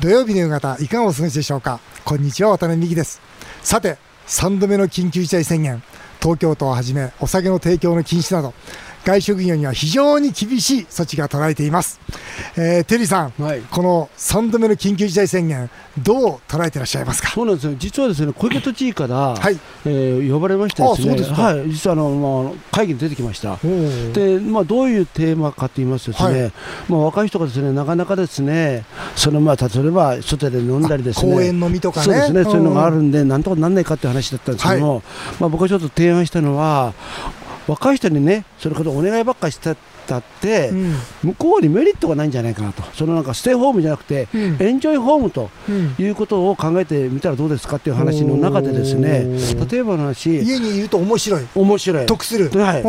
土曜日の夕方いかがお過ごしでしょうか？こんにちは渡辺美希です。さて3度目の緊急事態宣言東京都をはじめお酒の提供の禁止など外食業には非常に厳しい措置が取られています、えー、テリーさん、はい、この3度目の緊急事態宣言どう捉えていらっしゃいますか？そうなんですよ。実はですね小池都知事から、はい。えー、呼ばれましてですね。はい、実はあの、まあ、会議に出てきました。で、まあ、どういうテーマかと言いますとですね、はい、まあ、若い人がですねなかなかですねそのまあ例えば外で飲んだりですね。公園飲みとか、ね、そうですね、そういうのがあるんでなんとかなんないかっていう話だったんですけども、はい、まあ、僕はちょっと提案したのは若い人にねそれこそお願いばっかりしたったって、うん、向こうにメリットがないんじゃないかなと。そのなんかステイホームじゃなくて、うん、エンジョイホームということを考えてみたらどうですかっていう話の中でですね例えばの話。家にいると面白い。面白い。得する、はい、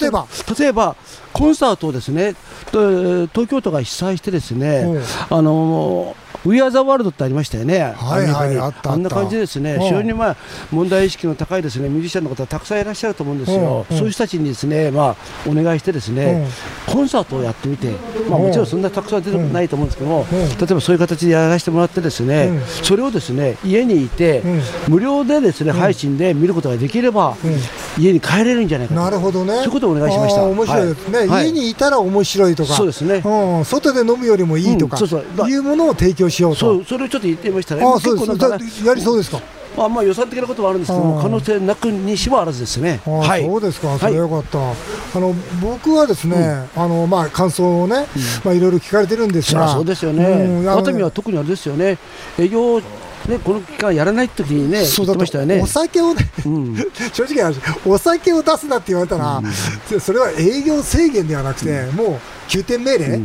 例えば例えば。コンサートをですね東京都が被災してですねあのウィア・ザ・ワールドってありましたよね、はいはいああんな感じですね、非常にまあ問題意識の高いですね。ミュージシャンの方、たくさんいらっしゃると思うんですよ、そういう人たちにですね、まあ、お願いして、ですね、コンサートをやってみて、まあ、もちろんそんなたくさん出てないと思うんですけども、例えばそういう形でやらせてもらって、ですね、それをですね家にいて、無料でですね配信で見ることができれば、家に帰れるんじゃないかなるほどね、そういうことをお願いしました。面白いですね、家にいたら面白いとか、そうですね、外で飲むよりもいいとか、いうものを提供しようと。それをちょっと言ってみましたね。あそうですやりそうですか？まあ、まあ予算的なことはあるんですけど可能性なくにしもあらずですね。はい、そうですか、それはよかった。はい、あの僕はですね、うん、あのまあ感想をね、うん、まあいろいろ聞かれてるんですが、そうですよね。うん、熱海は特にあれですよね。営業ね、この期間やらない時にね、そうだましたよね。お酒をね、うん、正直お酒を出すなって言われたら、うん、それは営業制限ではなくて、うん、もう休店命令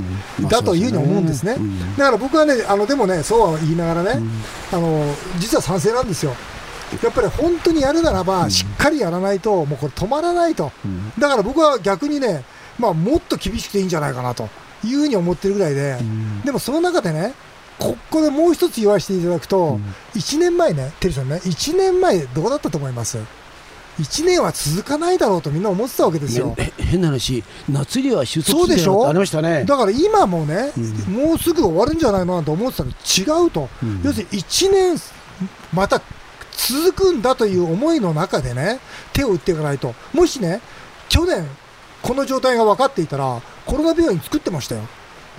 だというふうに思うんですね、だから僕はね、あのでもね、そうは言いながらね、あの実は賛成なんですよ。やっぱり本当にやるならば、しっかりやらないと、もうこれ、止まらないと、だから僕は逆にね、まあ、もっと厳しくていいんじゃないかなというふうに思ってるぐらいで、でもその中でね、ここでもう一つ言わせていただくと、うん、1年前ね、テリーさんね、1年前、どうだったと思います？1年は続かないだろうとみんな思ってたわけですよ。変な話、夏には収束そうでしょ？ありましたね。だから今もね、うん、もうすぐ終わるんじゃないのなんて思ってたら違うと、うん、要するに1年、また続くんだという思いの中でね、手を打っていかないと、もしね、去年、この状態が分かっていたら、コロナ病院作ってましたよ。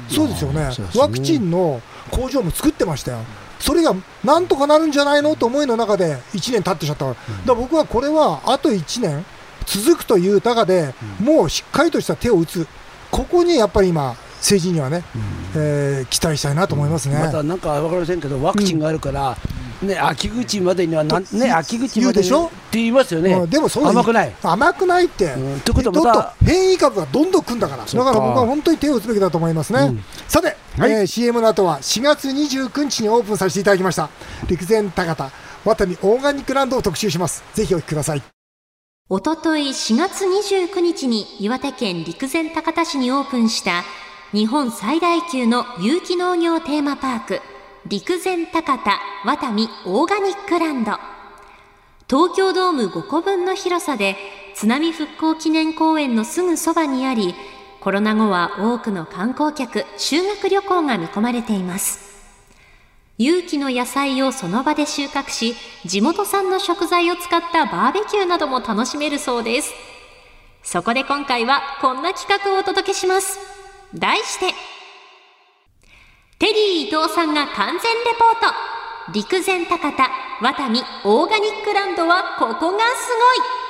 そうですよね、ワクチンの工場も作ってましたよ。それがなんとかなるんじゃないのと思いの中で1年経ってちゃったから、だ僕はこれはあと1年続くという中で、もうしっかりとした手を打つ、ここにやっぱり今、政治にはね、うん、えー、期待したいなと思いますね、またなんか分かりませんけど、ワクチンがあるから、ね、秋口までにはなん、ね、秋口まででしょ？って言いますよね、うん、でもそ甘くない。甘くないって、うん、ということどんどん変異株がどんどんくんだから、だから僕は本当に手を打つべきだと思いますね。うん、さて、はいえー、CM の後は4月29日にオープンさせていただきました、陸前高田、ワタミオーガニックランドを特集します。ぜひお聞きください。おととい4月29日に岩手県陸前高田市にオープンした日本最大級の有機農業テーマパーク陸前高田ワタミオーガニックランド東京ドーム5個分の広さで津波復興記念公園のすぐそばにありコロナ後は多くの観光客修学旅行が見込まれています。有機の野菜をその場で収穫し地元産の食材を使ったバーベキューなども楽しめるそうです。そこで今回はこんな企画をお届けします。題してテリー伊藤さんが完全レポート。陸前高田ワタミオーガニックランドはここがすごい。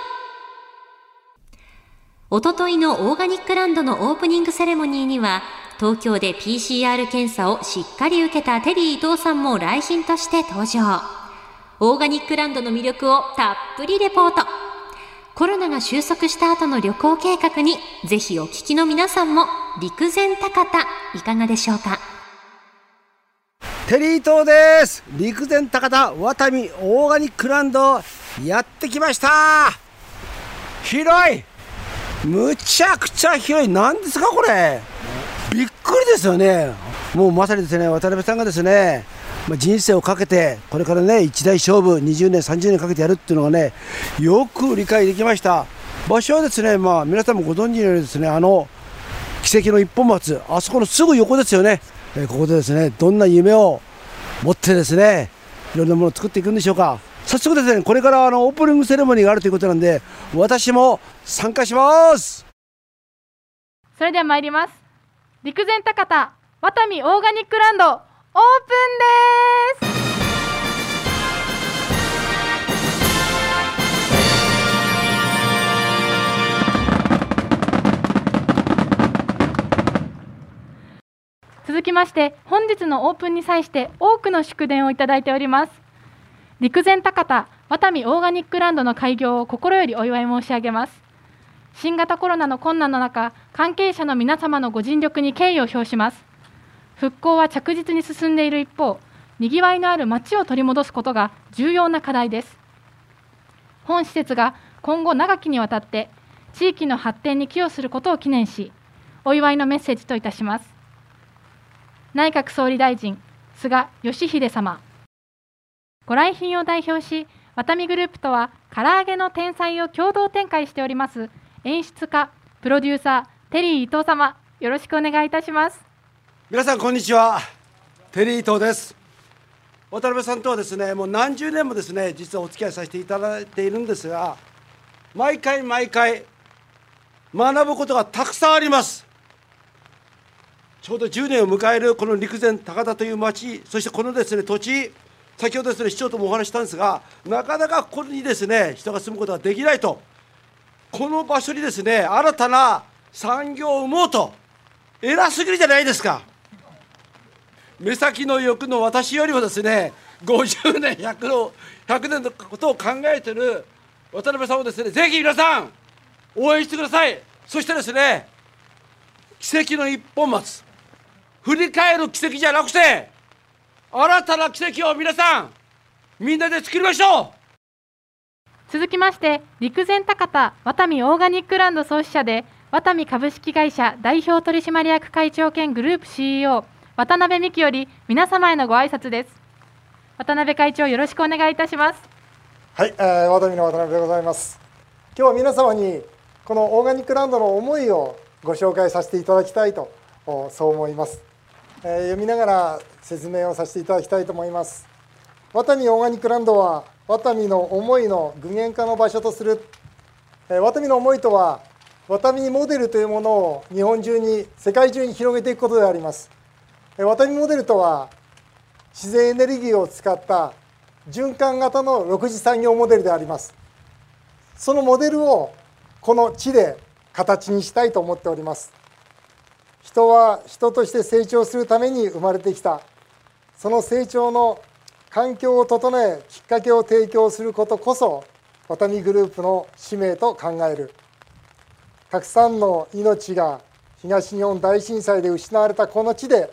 おとといのオーガニックランドのオープニングセレモニーには東京で PCR 検査をしっかり受けたテリー伊藤さんも来賓として登場。オーガニックランドの魅力をたっぷりレポート。コロナが収束した後の旅行計画にぜひお聞きの皆さんも陸前高田いかがでしょうか？テリー島です。陸前高田ワタミオーガニックランドやってきました。広いむちゃくちゃ広い。何ですかこれ。びっくりですよね。もうまさにですね渡辺さんがですねま人生をかけてこれからね一大勝負20年30年かけてやるっていうのがねよく理解できました。場所はですねまあ皆さんもご存知のようにですねあの奇跡の一本松あそこのすぐ横ですよね。えここでですねどんな夢を持ってですねいろんなものを作っていくんでしょうか。早速ですねこれからあのオープニングセレモニーがあるということなんで私も参加します。それでは参ります。陸前高田ワタミオーガニックランドオープンです。続きまして本日のオープンに際して多くの祝電をいただいております。陸前高田ワタミオーガニックランドの開業を心よりお祝い申し上げます。新型コロナの困難の中関係者の皆様のご尽力に敬意を表します。復興は着実に進んでいる一方にぎわいのある街を取り戻すことが重要な課題です。本施設が今後長きにわたって地域の発展に寄与することを記念しお祝いのメッセージといたします。内閣総理大臣菅義偉様。ご来賓を代表しワタミグループとは唐揚げの天才を共同展開しております演出家プロデューサーテリー伊藤様。よろしくお願いいたします。皆さんこんにちは。テリー伊藤です。渡辺さんとはですねもう何十年もですね実はお付き合いさせていただいているんですが毎回毎回学ぶことがたくさんあります。ちょうど10年を迎えるこの陸前高田という町そしてこのですね土地先ほどですね市長ともお話したんですがなかなかここにですね人が住むことができないと。この場所にですね新たな産業を生もうと偉すぎるじゃないですか。目先の欲の私よりもですね50年100の100年のことを考えてる渡辺さんをですねぜひ皆さん応援してください。そしてですね奇跡の一本松。振り返る奇跡じゃなくて新たな奇跡を皆さんみんなで作りましょう。続きまして陸前高田ワタミオーガニックランド創始者でワタミ株式会社代表取締役会長兼グループ CEO 渡辺美希より皆様へのご挨拶です。渡辺会長よろしくお願いいたします。はい、えー、ワタミの渡辺でございます。今日は皆様にこのオーガニックランドの思いをご紹介させていただきたいとそう思います、えー、読みながら説明をさせていただきたいと思います。ワタミオーガニックランドはワタミの思いの具現化の場所とする。ワタミの思いとはワタミモデルというものを日本中に世界中に広げていくことであります。ワタミモデルとは自然エネルギーを使った循環型の6次産業モデルであります。そのモデルをこの地で形にしたいと思っております。人は人として成長するために生まれてきたその成長の環境を整えきっかけを提供することこそワタミグループの使命と考える。たくさんの命が東日本大震災で失われたこの地で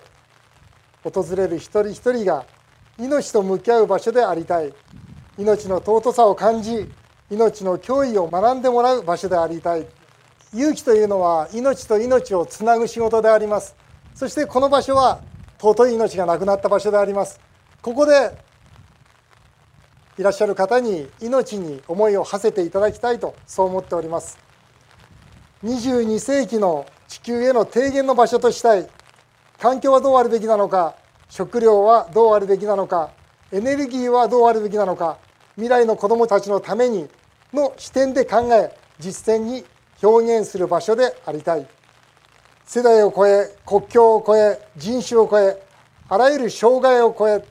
訪れる一人一人が命と向き合う場所でありたい。命の尊さを感じ命の脅威を学んでもらう場所でありたい。勇気というのは命と命をつなぐ仕事であります。そしてこの場所は尊い命がなくなった場所であります。ここでいらっしゃる方に命に思いを馳せていただきたいとそう思っております。22世紀の地球への提言の場所としたい。環境はどうあるべきなのか食料はどうあるべきなのかエネルギーはどうあるべきなのか未来の子どもたちのためにの視点で考え実践に表現する場所でありたい。世代を超え国境を超え人種を超えあらゆる障害を超え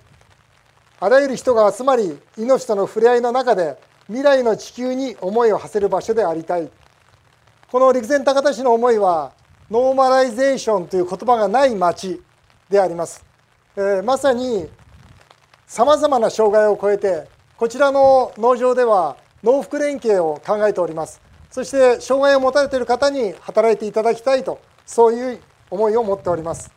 あらゆる人が集まり命との触れ合いの中で未来の地球に思いを馳せる場所でありたい。この陸前高田市の思いはノーマライゼーションという言葉がない町であります、えー、まさにさまざまな障害を超えてこちらの農場では農福連携を考えております。そして障害を持たれている方に働いていただきたいとそういう思いを持っております。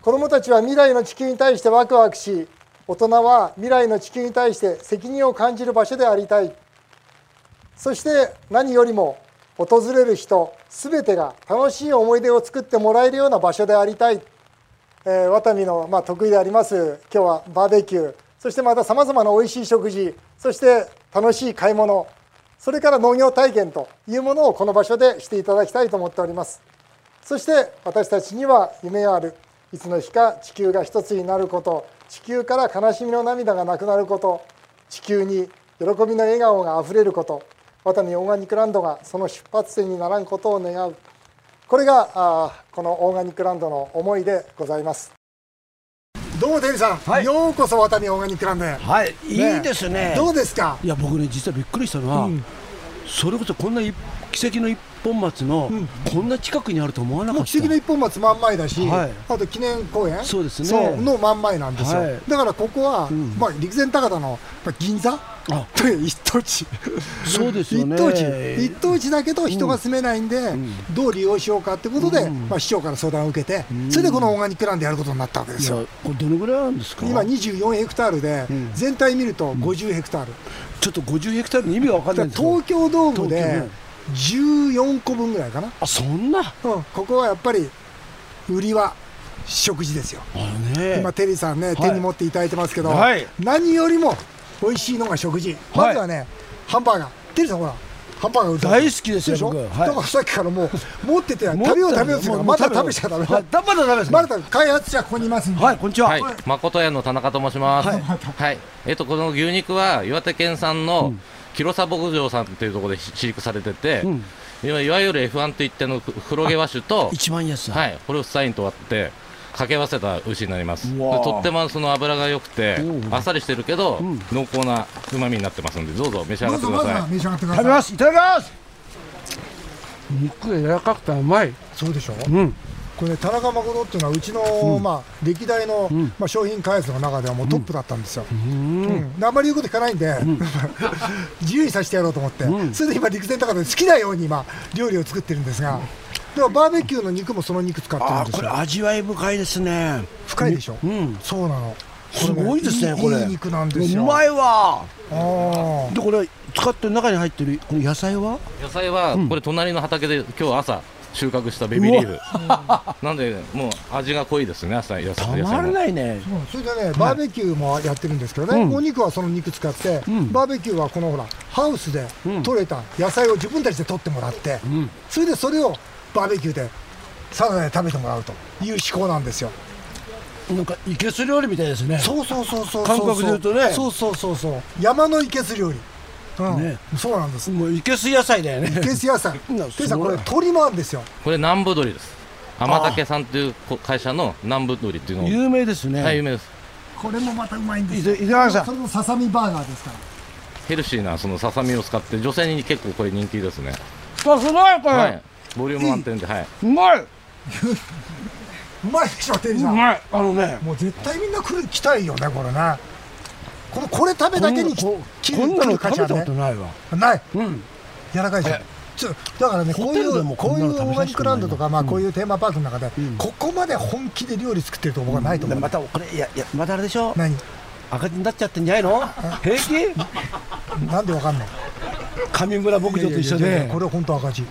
子どもたちは未来の地球に対してワクワクし大人は未来の地球に対して責任を感じる場所でありたい。そして何よりも訪れる人全てが楽しい思い出を作ってもらえるような場所でありたい、えー、ワタミの、まあ、得意であります今日はバーベキュー。そしてまたさまざまなおいしい食事。そして楽しい買い物。それから農業体験というものをこの場所でしていただきたいと思っております。そして私たちには夢がある。いつの日か地球が一つになること。地球から悲しみの涙がなくなること。地球に喜びの笑顔があふれること。ワタミオーガニックランドがその出発点にならんことを願う。これがあこのオーガニックランドの思いでございます。どうもデリさん、はい、ようこそワタミオーガニックランドへ。はい。いいですね。どうですか？いや僕ね実はびっくりしたのは、うん、それこそこんな奇跡の一本松の、こんな近くにあると思わなかった。奇跡の一本松真ん前だし、はい、あと記念公園そうですね。の真ん前なんですよ、はい、だからここは、うん、まあ、陸前高田の銀座という一等地。そうですよね。一等地。一等地だけど人が住めないんで、うん、どう利用しようかってことで、うん、まあ、市長から相談を受けて、それでこのオーガニックランドやることになったわけですよ。これどのぐらいあるんですか？今24ヘクタールで、全体見ると50ヘクタール、ちょっと50ヘクタールの意味が分かんない東京ドームで14個分ぐらいかな。あそんな、うん、ここはやっぱり売りは食事ですよ、ね、今テリーさんね、はい、手に持っていただいてますけど、はい、何よりも美味しいのが食事、まずはねハンバーガー。テリーさんほらハンバーガー大好きですよ僕、はい、だからさっきからもう 持ってて食べよう食べようってまだ食べちゃダメ。だ、まだダメですまだ開発者ここにいますんで。はいこんにちは、はい、誠屋の田中と申します。はい、はい、えっとこの牛肉は岩手県産の、うん広さ牧場さんというところで飼育されてて、うん、いわゆる F1 といっての黒毛和種と 一番安はい、ホルスタインと割って掛け合わせた牛になります。とってもその脂が良くてあっさりしてるけど、うん、濃厚なうまみになってますのでどうぞ召し上がってください。食べますいただきます。肉が柔らかくてうまい。そうでしょ、うん、これね、田中誠っていうのはうちの、うん、まあ、歴代の、うん、まあ、商品開発の中ではもうトップだったんですよ、うん。あんまり言うこと聞かないんで、自由にさせてやろうと思って、それで今、陸前高田で好きなように今料理を作ってるんですが。でもバーベキューの肉もその肉使ってるんですよ。これ味わい深いですね。深いでしょ、うん、そうなの。すごいですねこれいい肉なんですよ。うまいわ。でこれ使ってる中に入ってるこの野菜は？野菜はこれ隣の畑で今日朝収穫したベビーリーフ。なんでもう味が濃いですね野菜たまらないね。それでねバーベキューもやってるんですけどね、お肉はその肉使って、バーベキューはこのほらハウスで採れた野菜を自分たちで取ってもらって、それでそれをバーベキューでサラダで食べてもらうという思考なんですよ。なんかいけす料理みたいですね。そうそうそうそう。感覚で言うとね。そうそうそうそう。山のいけす料理ね、そうなんです。もういけす野菜だよね。いけす野菜。ケさんこれ鶏もあるんですよ。これ南部鶏です。天竹さんという会社の南部鶏っていうの有名ですね。はい有名です。これもまたうまいんですよ。いただきまそれもささみバーガーですから。ヘルシーなそのささみを使って女性に結構これ人気ですね。あすごいこれ、はい、ボリューム満点ではい。うまい。うまいでしょテリーさんうまい。あのね。もう絶対みんな来る来たいよねこれねこのこれ食べだけにここんなの食べたことないわ。ない、うん、柔らかいでしょ。ちょだからねこういうこういうオーガニックランドとかまあこういうテーマパークの中で、ここまで本気で料理作ってると僕はないと思う、またこれいやいやまたあれでしょ？何？赤字になっちゃってんじゃないの？平気？なんでわかんない？上村牧場と一緒で。これ本当赤字。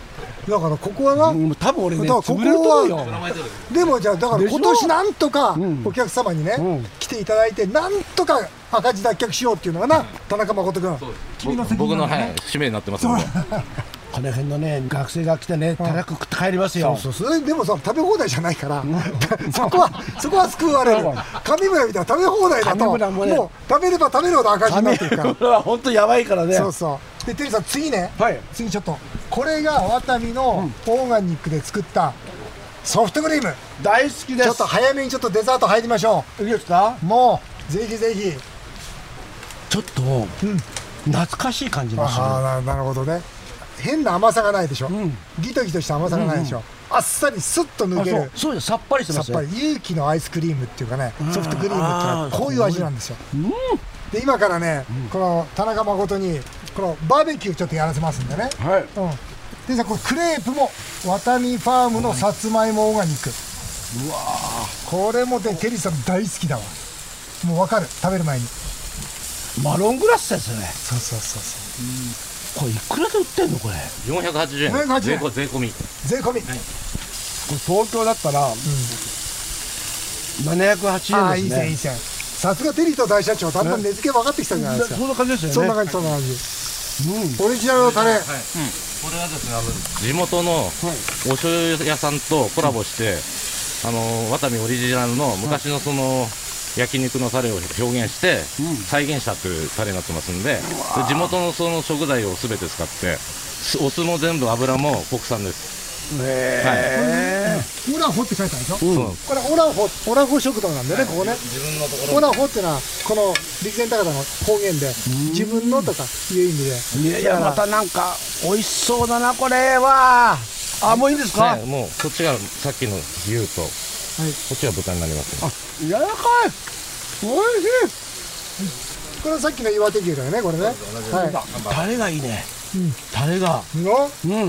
だからここはな、うん、多分俺ね、ここはでもじゃあだから今年なんとかお客様にね、うん、来ていただいてなんとか赤字脱却しようっていうのがな、田中誠君。君の責任、ね、僕の、はい、使命になってますので この辺のね学生が来てねたらく食って帰りますよ、そうそう。でもさ食べ放題じゃないから そこはそこは救われる。上村みたいな食べ放題だとも,、う食べれば食べるほど赤字になってるから。これは本当やばいからね。そうそう。でテリーさん次ね、はい、次ちょっと。これがワタミのオーガニックで作ったソフトクリーム。大好きです。ちょっと早めにちょっとデザート入りましょう。いいですか？もうぜひぜひちょっと、うん、懐かしい感じがする。あなるほどね。変な甘さがないでしょ、うん、ギトギトした甘さがないでしょ、うんあっさりスッと抜ける。そう。ですさっぱりしてますさっぱり。勇気のアイスクリームっていうかねソフトクリームっていうのはこういう味なんですよ、うん、で今からね、この田中誠にこのバーベキューちょっとやらせますんでね。はい、うん。でさこれクレープもワタミファームのさつまいもオーガニックうわこれもねテリーさん大好きだわ。もう分かる。食べる前にマロングラスですね。そうそうそうそう、うんこれいくらで売ってんのこれ？480円。480円。税税込み。税込み、はい、これ東京だったら、うん、780円ああいい線いい線。さすがテリーと大社長だんだん値付け分かってきたじゃないですか。そんな感じですよね。そんな感じそんな感じ、うん、オリジナルのタレ、はい。うん、これはですねあの地元のお醤油屋さんとコラボして、あのワタミオリジナルの昔のその、焼肉のタレを表現して再現したというタレになってますんで、で地元のその食材をすべて使ってお酢も全部油も国産です。へはい、オラホって書いてあるでしょ、うん、これオラホオラホ食堂なんでね、ここね。自分のところ。オラホっていうのはこの陸前高田の方言で自分のとかいう意味で。いやいやまたなんか美味しそうだなこれは。あもういいですか、ね、もうこっちがさっきの牛と、はい、こっちは豚になります、ね、あ柔らかい。美味しい。これさっきの岩手牛だよねこれね、はい、タレがいいね、うん、タレが。うん。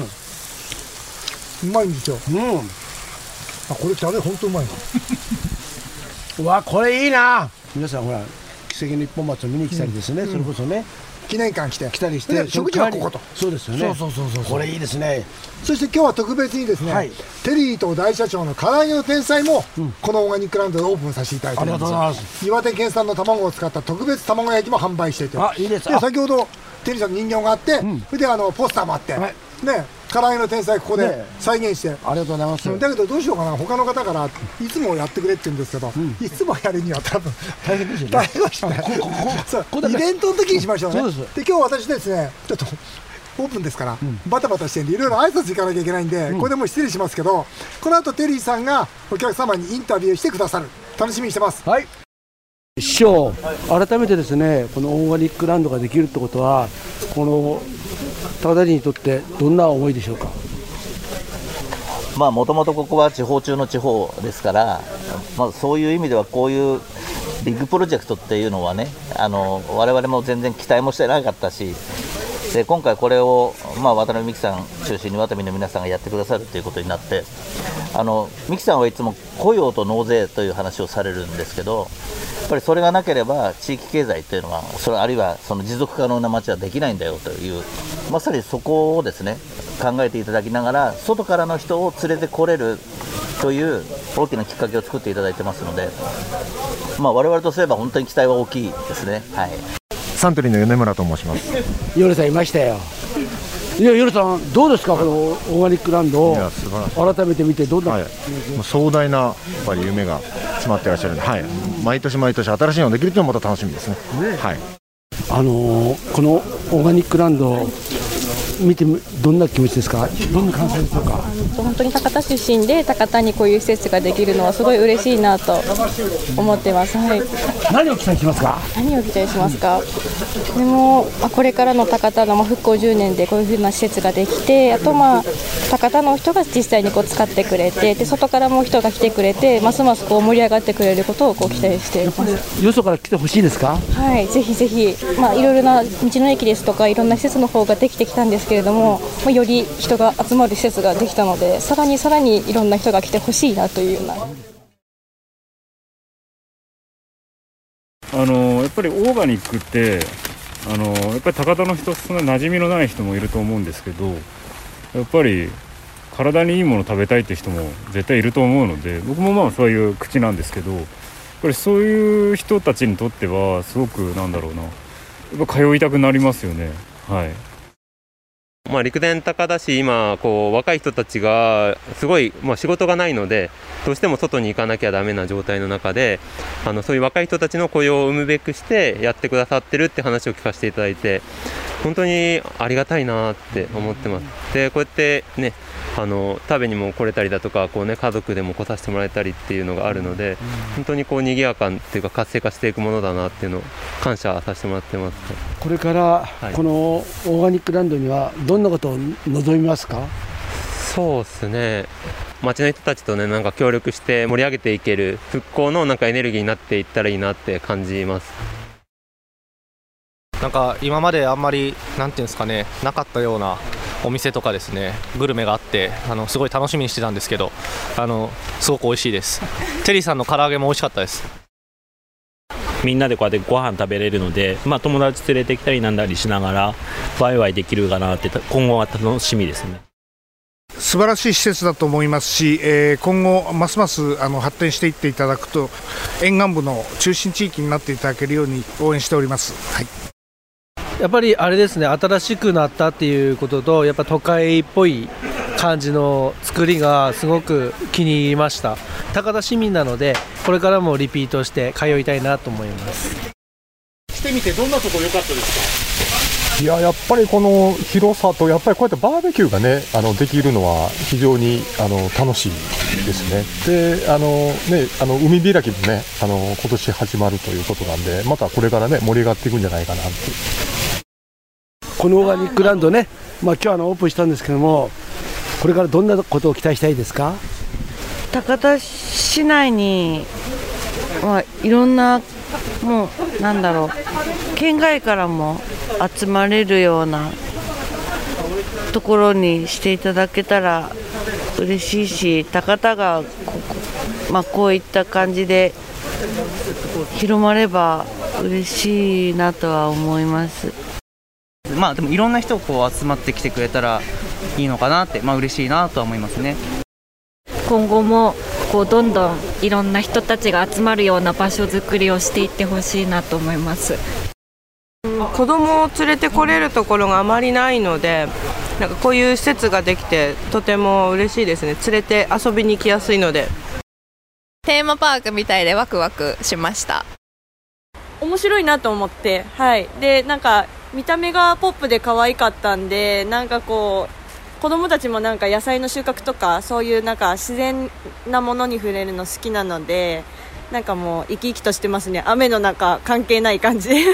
うまいんですよ。うん。あこれタレ本当うまい うわこれいいな。皆さんほら奇跡の一本松を見に来たりですね、うん、それこそね、記念館来て来たりして食事はここと。そうですよね。そうそうそうそうこれいいですね。そして今日は特別にですね、はい、テリーと大社長の唐揚げの天才も、うん、このオーガニックランドでオープンさせていただいております。岩手県産の卵を使った特別卵焼きも販売していてあいいです。先ほどテリーさんの人形があって、うん、それであのポスターもあって、はい、ね唐揚げの天才ここで再現して、ね、ありがとうございます。だけどどうしようかな。他の方からいつもやってくれって言うんですけど、うん、いつもやるには多分大変ですよね。大変ですね。イベントの時にしましょうね。で今日私ですねちょっとオープンですから、うん、バタバタしてんでいろいろ挨拶行かなきゃいけないんで、うん、これでも失礼しますけどこの後テリーさんがお客様にインタビューしてくださる。楽しみにしてます。はい。師匠改めてですねこのオーガニックランドができるってことはこの高田にとってどんな思いでしょうか？まあもともとここは地方中の地方ですから、まあ、そういう意味ではこういうビッグプロジェクトっていうのはねあの我々も全然期待もしてなかったしで今回これを、まあ、渡辺美樹さん中心にワタミの皆さんがやってくださるということになってあの美樹さんはいつも雇用と納税という話をされるんですけどやっぱりそれがなければ地域経済っていうのはそれあるいはその持続可能な街はできないんだよというまさにそこをですね考えていただきながら外からの人を連れてこれるという大きなきっかけを作っていただいてますので、まあ、我々とすれば本当に期待は大きいですね。はいサントリーの米村と申します。ヨさんいましたよ。いや、ヨルさん、どうですか、このオーガニックランド、改めて見て、どんな、はい、壮大なやっぱり夢が詰まってらっしゃるんで、はい、毎年毎年、新しいのができるというのもまた楽しみですね。ね。はい。あのー、このオーガニックランド見てどんな気持ちですか、どんな感想でしょうか？本当に博多出身で、高田にこういう施設ができるのは、すごい嬉しいなと思ってます、はい、何を期待しますか？何を期待しますか、でも、あ、これからの高田の復興10年でこういうふうな施設ができて、あと、まあ、高田の人が実際にこう使ってくれて、で外からも人が来てくれて、ますますこう盛り上がってくれることをこう期待しています。よそから来てほしいですか？はい。ぜひぜひ、まあ、いろいろな道の駅ですとか、いろんな施設の方ができてきたんですけれども、まあ、より人が集まる施設ができたのでさらにさらにいろんな人が来てほしいなというような。あのやっぱりオーガニックってあのやっぱり高田の人そんな馴染みのない人もいると思うんですけどやっぱり体にいいもの食べたいって人も絶対いると思うので僕もまあそういう口なんですけどやっぱりそういう人たちにとってはすごくなんだろうなやっぱ通いたくなりますよねはい。まあ、陸前高田市、今こう、若い人たちがすごい、まあ、仕事がないので、どうしても外に行かなきゃだめな状態の中であの、そういう若い人たちの雇用を生むべくしてやってくださってるって話を聞かせていただいて、本当にありがたいなって思ってます。でこうやってねあの食べにも来れたりだとかこう、ね、家族でも来させてもらえたりっていうのがあるので、本当にこう賑やかっていうか活性化していくものだなっていうのを感謝させてもらってます。これから、このオーガニックランドにはどんなことを望みますか？そうですね。町の人たちとねなんか協力して盛り上げていける復興のなんかエネルギーになっていったらいいなって感じます。なんか今まであんまりなんていうんですかねなかったようなお店とかですねグルメがあってあのすごい楽しみにしてたんですけどあのすごく美味しいです。テリーさんの唐揚げも美味しかったです。みんなでこうやってご飯食べれるので、まあ、友達連れてきたりなんだりしながらワイワイできるかなって今後は楽しみですね。素晴らしい施設だと思いますし、えー、今後、ますますあの発展していっていただくと沿岸部の中心地域になっていただけるように応援しております。はいやっぱりあれですね新しくなったっていうこととやっぱ都会っぽい感じの作りがすごく気に入りました。高田市民なのでこれからもリピートして通いたいなと思います。してみてどんなところ良かったですか？いややっぱりこの広さとやっぱりこうやってバーベキューがねあのできるのは非常にあの楽しいですね。であのねあの海開きもねあの今年始まるということなんでまたこれからね盛り上がっていくんじゃないかなってこのオーガニックランドね、まあ、今日あのオープンしたんですけどもこれからどんなことを期待したいですか？高田市内にはいろんなもうなんだろう県外からも集まれるようなところにしていただけたら嬉しいし高田がここ,、まあ、こういった感じで広まれば嬉しいなとは思います。まあでもいろんな人こう集まってきてくれたらいいのかなってまあ嬉しいなとは思いますね。今後もこうどんどんいろんな人たちが集まるような場所づくりをしていってほしいなと思います。子供を連れてこれるところがあまりないのでなんかこういう施設ができてとても嬉しいですね。連れて遊びに行きやすいので。テーマパークみたいでワクワクしました。面白いなと思ってはい。でなんか見た目がポップで可愛かったんでなんかこう子供たちもなんか野菜の収穫とかそういうなんか自然なものに触れるの好きなのでなんかもう生き生きとしてますね。雨の中関係ない感じ。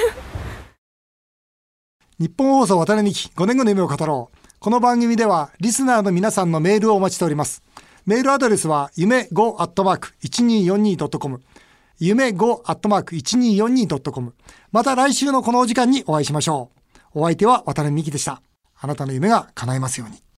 日本放送渡辺美希5年後の夢を語ろう。この番組ではリスナーの皆さんのメールをお待ちしております。メールアドレスは夢 5-1242.com 夢 5-1242.com また来週のこのお時間にお会いしましょう。お相手は渡辺美希でした。あなたの夢が叶いますように。